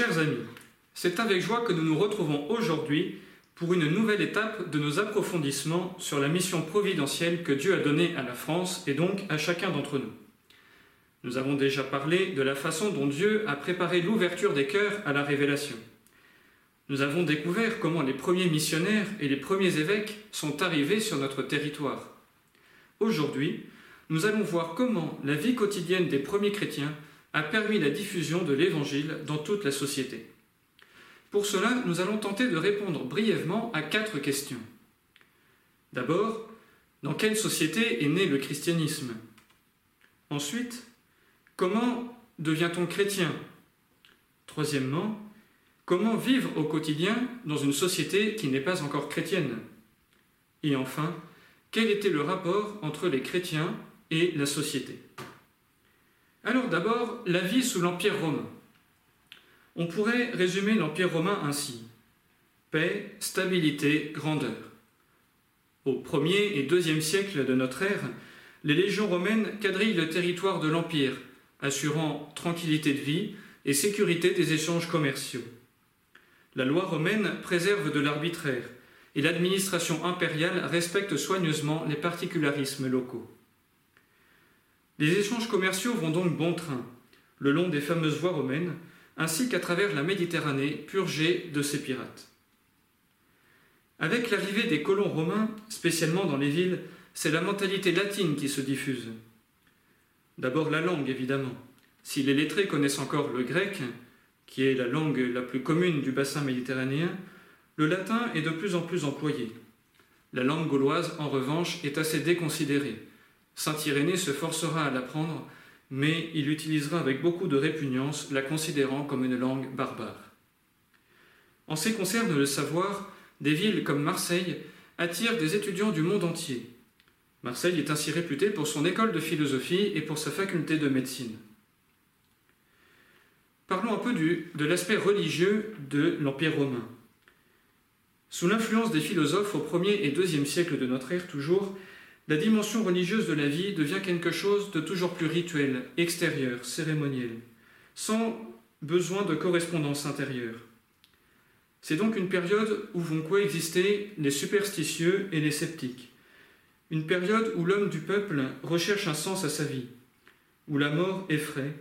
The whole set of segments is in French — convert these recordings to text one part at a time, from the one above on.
Chers amis, c'est avec joie que nous nous retrouvons aujourd'hui pour une nouvelle étape de nos approfondissements sur la mission providentielle que Dieu a donnée à la France et donc à chacun d'entre nous. Nous avons déjà parlé de la façon dont Dieu a préparé l'ouverture des cœurs à la révélation. Nous avons découvert comment les premiers missionnaires et les premiers évêques sont arrivés sur notre territoire. Aujourd'hui, nous allons voir comment la vie quotidienne des premiers chrétiens a permis la diffusion de l'Évangile dans toute la société. Pour cela, nous allons tenter de répondre brièvement à quatre questions. D'abord, dans quelle société est né le christianisme? Ensuite, comment devient-on chrétien? Troisièmement, comment vivre au quotidien dans une société qui n'est pas encore chrétienne? Et enfin, quel était le rapport entre les chrétiens et la société? Alors d'abord, la vie sous l'Empire romain. On pourrait résumer l'Empire romain ainsi. Paix, stabilité, grandeur. Au 1er et 2e siècle de notre ère, les légions romaines quadrillent le territoire de l'Empire, assurant tranquillité de vie et sécurité des échanges commerciaux. La loi romaine préserve de l'arbitraire et l'administration impériale respecte soigneusement les particularismes locaux. Les échanges commerciaux vont donc bon train, le long des fameuses voies romaines, ainsi qu'à travers la Méditerranée purgée de ces pirates. Avec l'arrivée des colons romains, spécialement dans les villes, c'est la mentalité latine qui se diffuse. D'abord la langue, évidemment. Si les lettrés connaissent encore le grec, qui est la langue la plus commune du bassin méditerranéen, le latin est de plus en plus employé. La langue gauloise, en revanche, est assez déconsidérée. Saint Irénée se forcera à l'apprendre, mais il utilisera avec beaucoup de répugnance, la considérant comme une langue barbare. En ce qui concerne le savoir, des villes comme Marseille attirent des étudiants du monde entier. Marseille est ainsi réputée pour son école de philosophie et pour sa faculté de médecine. Parlons un peu de l'aspect religieux de l'Empire romain. Sous l'influence des philosophes au 1er et 2e siècle de notre ère toujours, la dimension religieuse de la vie devient quelque chose de toujours plus rituel, extérieur, cérémoniel, sans besoin de correspondance intérieure. C'est donc une période où vont coexister les superstitieux et les sceptiques, une période où l'homme du peuple recherche un sens à sa vie, où la mort effraie,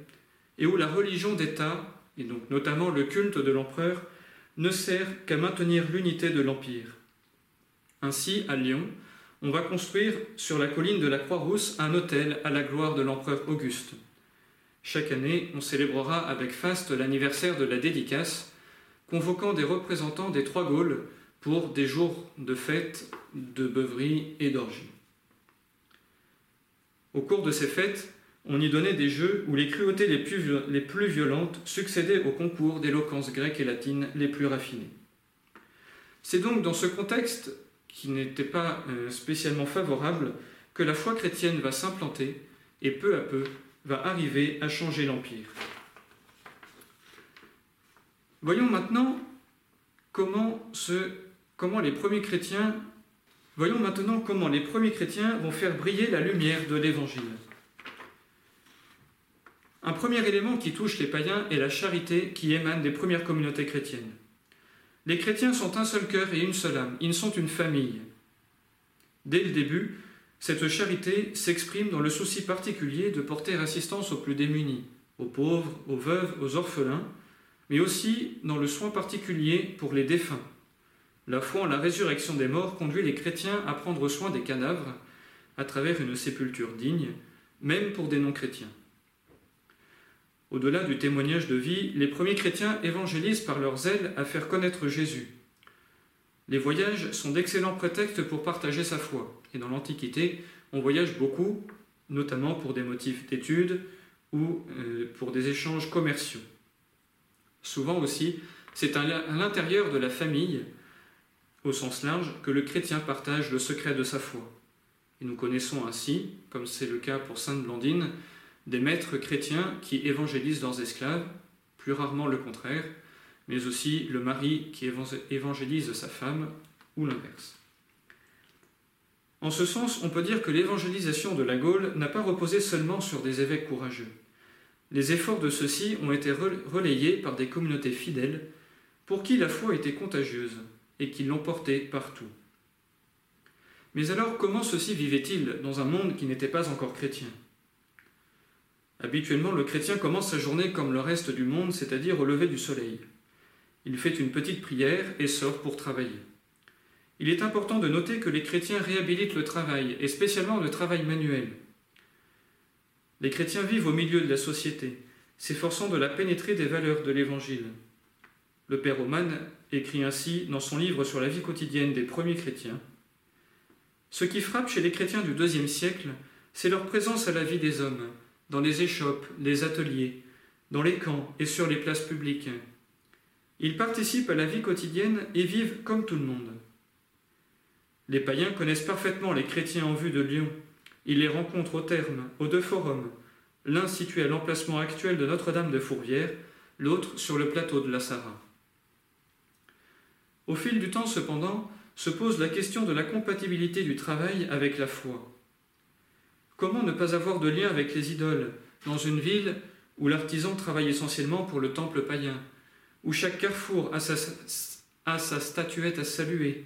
et où la religion d'État, et donc notamment le culte de l'empereur, ne sert qu'à maintenir l'unité de l'Empire. Ainsi, à Lyon, on va construire sur la colline de la Croix-Rousse un hôtel à la gloire de l'empereur Auguste. Chaque année, on célébrera avec faste l'anniversaire de la dédicace, convoquant des représentants des trois Gaules pour des jours de fête, de beuverie et d'orgie. Au cours de ces fêtes, on y donnait des jeux où les cruautés les plus, violentes succédaient aux concours d'éloquence grecque et latine les plus raffinés. C'est donc dans ce contexte qui n'était pas euh, spécialement favorable, que la foi chrétienne va s'implanter et peu à peu va arriver à changer l'Empire. Voyons maintenant comment, les premiers chrétiens vont faire briller la lumière de l'Évangile. Un premier élément qui touche les païens est la charité qui émane des premières communautés chrétiennes. Les chrétiens sont un seul cœur et une seule âme, ils sont une famille. Dès le début, cette charité s'exprime dans le souci particulier de porter assistance aux plus démunis, aux pauvres, aux veuves, aux orphelins, mais aussi dans le soin particulier pour les défunts. La foi en la résurrection des morts conduit les chrétiens à prendre soin des cadavres à travers une sépulture digne, même pour des non-chrétiens. Au-delà du témoignage de vie, les premiers chrétiens évangélisent par leur zèle à faire connaître Jésus. Les voyages sont d'excellents prétextes pour partager sa foi, et dans l'Antiquité, on voyage beaucoup, notamment pour des motifs d'études ou euh, pour des échanges commerciaux. Souvent aussi, c'est à l'intérieur de la famille, au sens large, que le chrétien partage le secret de sa foi. Et nous connaissons ainsi, comme c'est le cas pour Sainte Blandine, des maîtres chrétiens qui évangélisent leurs esclaves, plus rarement le contraire, mais aussi le mari qui évangélise sa femme, ou l'inverse. En ce sens, on peut dire que l'évangélisation de la Gaule n'a pas reposé seulement sur des évêques courageux. les efforts de ceux-ci ont été relayés par des communautés fidèles pour qui la foi était contagieuse et qui l'ont portée partout. Mais alors comment ceux-ci vivaient-ils dans un monde qui n'était pas encore chrétien? Habituellement, le chrétien commence sa journée comme le reste du monde, c'est-à-dire au lever du soleil. Il fait une petite prière et sort pour travailler. Il est important de noter que les chrétiens réhabilitent le travail, et spécialement le travail manuel. Les chrétiens vivent au milieu de la société, s'efforçant de la pénétrer des valeurs de l'Évangile. Le père Oman écrit ainsi dans son livre sur la vie quotidienne des premiers chrétiens. Ce qui frappe chez les chrétiens du deuxième siècle, c'est leur présence à la vie des hommes, dans les échoppes, les ateliers, dans les camps et sur les places publiques. Ils participent à la vie quotidienne et vivent comme tout le monde. Les païens connaissent parfaitement les chrétiens en vue de Lyon. Ils les rencontrent au terme, aux deux forums, l'un situé à l'emplacement actuel de Notre-Dame de Fourvière, l'autre sur le plateau de la Sarah. Au fil du temps, cependant, se pose la question de la compatibilité du travail avec la foi. Comment ne pas avoir de lien avec les idoles dans une ville où l'artisan travaille essentiellement pour le temple païen, où chaque carrefour a sa, statuette à saluer,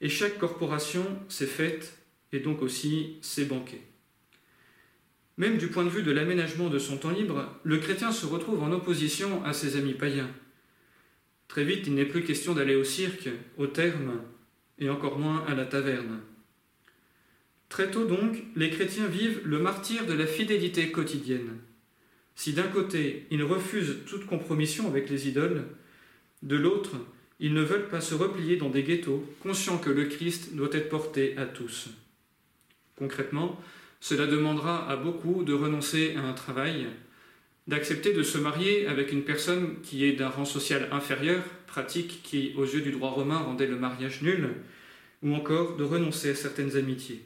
et chaque corporation ses fêtes et donc aussi ses banquets? Même du point de vue de l'aménagement de son temps libre, le chrétien se retrouve en opposition à ses amis païens. Très vite, il n'est plus question d'aller au cirque, au terme, et encore moins à la taverne. Très tôt donc, les chrétiens vivent le martyr de la fidélité quotidienne. Si d'un côté, ils refusent toute compromission avec les idoles, de l'autre, ils ne veulent pas se replier dans des ghettos, conscients que le Christ doit être porté à tous. Concrètement, cela demandera à beaucoup de renoncer à un travail, d'accepter de se marier avec une personne qui est d'un rang social inférieur, pratique qui, aux yeux du droit romain, rendait le mariage nul, ou encore de renoncer à certaines amitiés.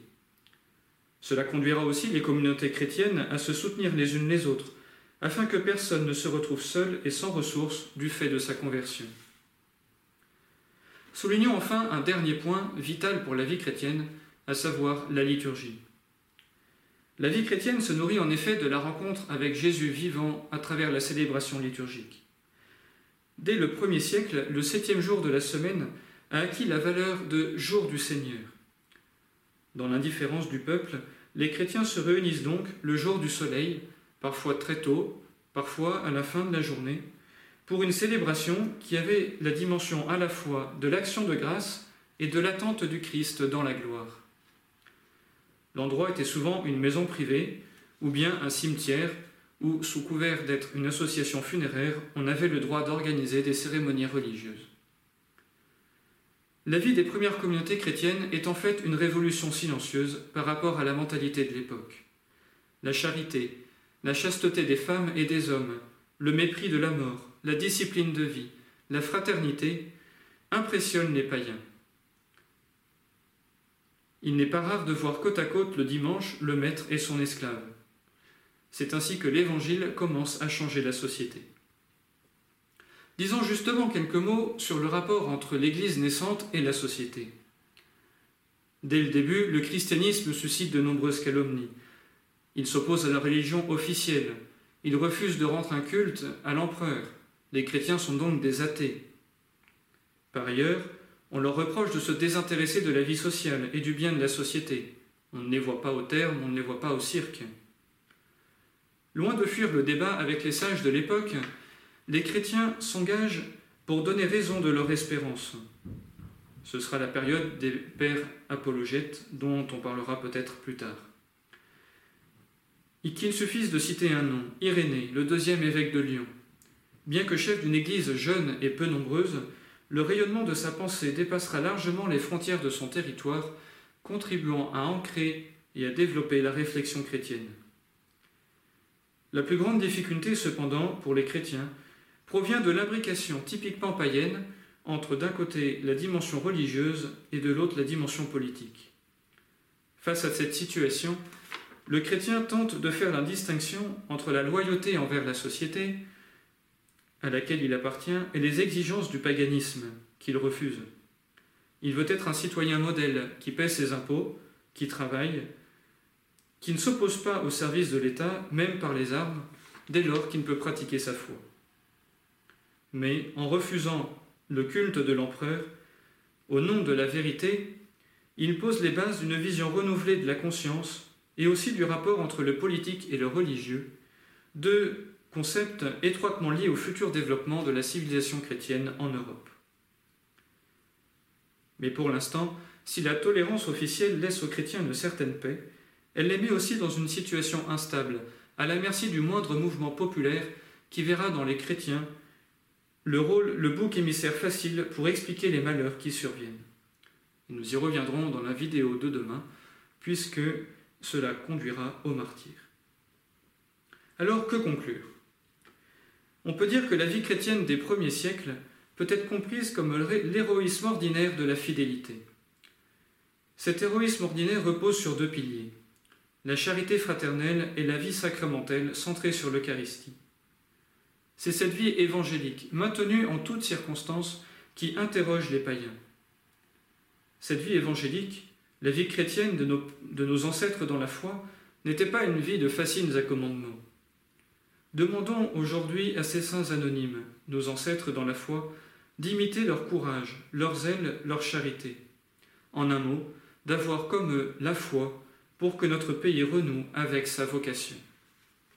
Cela conduira aussi les communautés chrétiennes à se soutenir les unes les autres, afin que personne ne se retrouve seul et sans ressources du fait de sa conversion. Soulignons enfin un dernier point vital pour la vie chrétienne, à savoir la liturgie. La vie chrétienne se nourrit en effet de la rencontre avec Jésus vivant à travers la célébration liturgique. Dès le premier siècle, le septième jour de la semaine a acquis la valeur de jour du Seigneur. Dans l'indifférence du peuple, les chrétiens se réunissent donc le jour du soleil, parfois très tôt, parfois à la fin de la journée, pour une célébration qui avait la dimension à la fois de l'action de grâce et de l'attente du Christ dans la gloire. L'endroit était souvent une maison privée ou bien un cimetière où, sous couvert d'être une association funéraire, on avait le droit d'organiser des cérémonies religieuses. La vie des premières communautés chrétiennes est en fait une révolution silencieuse par rapport à la mentalité de l'époque. La charité, la chasteté des femmes et des hommes, le mépris de la mort, la discipline de vie, la fraternité impressionnent les païens. Il n'est pas rare de voir côte à côte le dimanche le maître et son esclave. C'est ainsi que l'Évangile commence à changer la société. Disons justement quelques mots sur le rapport entre l'Église naissante et la société. Dès le début, le christianisme suscite de nombreuses calomnies. Il s'oppose à la religion officielle. Il refuse de rendre un culte à l'empereur. Les chrétiens sont donc des athées. Par ailleurs, on leur reproche de se désintéresser de la vie sociale et du bien de la société. On ne les voit pas au terme, on ne les voit pas au cirque. Loin de fuir le débat avec les sages de l'époque, les chrétiens s'engagent pour donner raison de leur espérance. Ce sera la période des pères apologètes dont on parlera peut-être plus tard. Et qu'il suffise de citer un nom, Irénée, le deuxième évêque de Lyon. Bien que chef d'une église jeune et peu nombreuse, le rayonnement de sa pensée dépassera largement les frontières de son territoire, contribuant à ancrer et à développer la réflexion chrétienne. La plus grande difficulté, cependant, pour les chrétiens, provient de l'imbrication typiquement païenne entre d'un côté la dimension religieuse et de l'autre la dimension politique. Face à cette situation, le chrétien tente de faire la distinction entre la loyauté envers la société, à laquelle il appartient, et les exigences du paganisme, qu'il refuse. Il veut être un citoyen modèle qui paie ses impôts, qui travaille, qui ne s'oppose pas au service de l'État, même par les armes, dès lors qu'il ne peut pratiquer sa foi. Mais en refusant le culte de l'empereur, au nom de la vérité, il pose les bases d'une vision renouvelée de la conscience et aussi du rapport entre le politique et le religieux, deux concepts étroitement liés au futur développement de la civilisation chrétienne en Europe. Mais pour l'instant, si la tolérance officielle laisse aux chrétiens une certaine paix, elle les met aussi dans une situation instable, à la merci du moindre mouvement populaire qui verra dans les chrétiens le rôle, le bouc émissaire facile pour expliquer les malheurs qui surviennent. nous y reviendrons dans la vidéo de demain, puisque cela conduira au martyr. Alors que conclure? On peut dire que la vie chrétienne des premiers siècles peut être comprise comme l'héroïsme ordinaire de la fidélité. Cet héroïsme ordinaire repose sur deux piliers, la charité fraternelle et la vie sacramentelle centrée sur l'Eucharistie. C'est cette vie évangélique, maintenue en toutes circonstances, qui interroge les païens. Cette vie évangélique, la vie chrétienne de nos, ancêtres dans la foi, n'était pas une vie de fascines accommodements. Demandons aujourd'hui à ces saints anonymes, nos ancêtres dans la foi, d'imiter leur courage, leur zèle, leur charité. En un mot, d'avoir comme eux la foi pour que notre pays renoue avec sa vocation.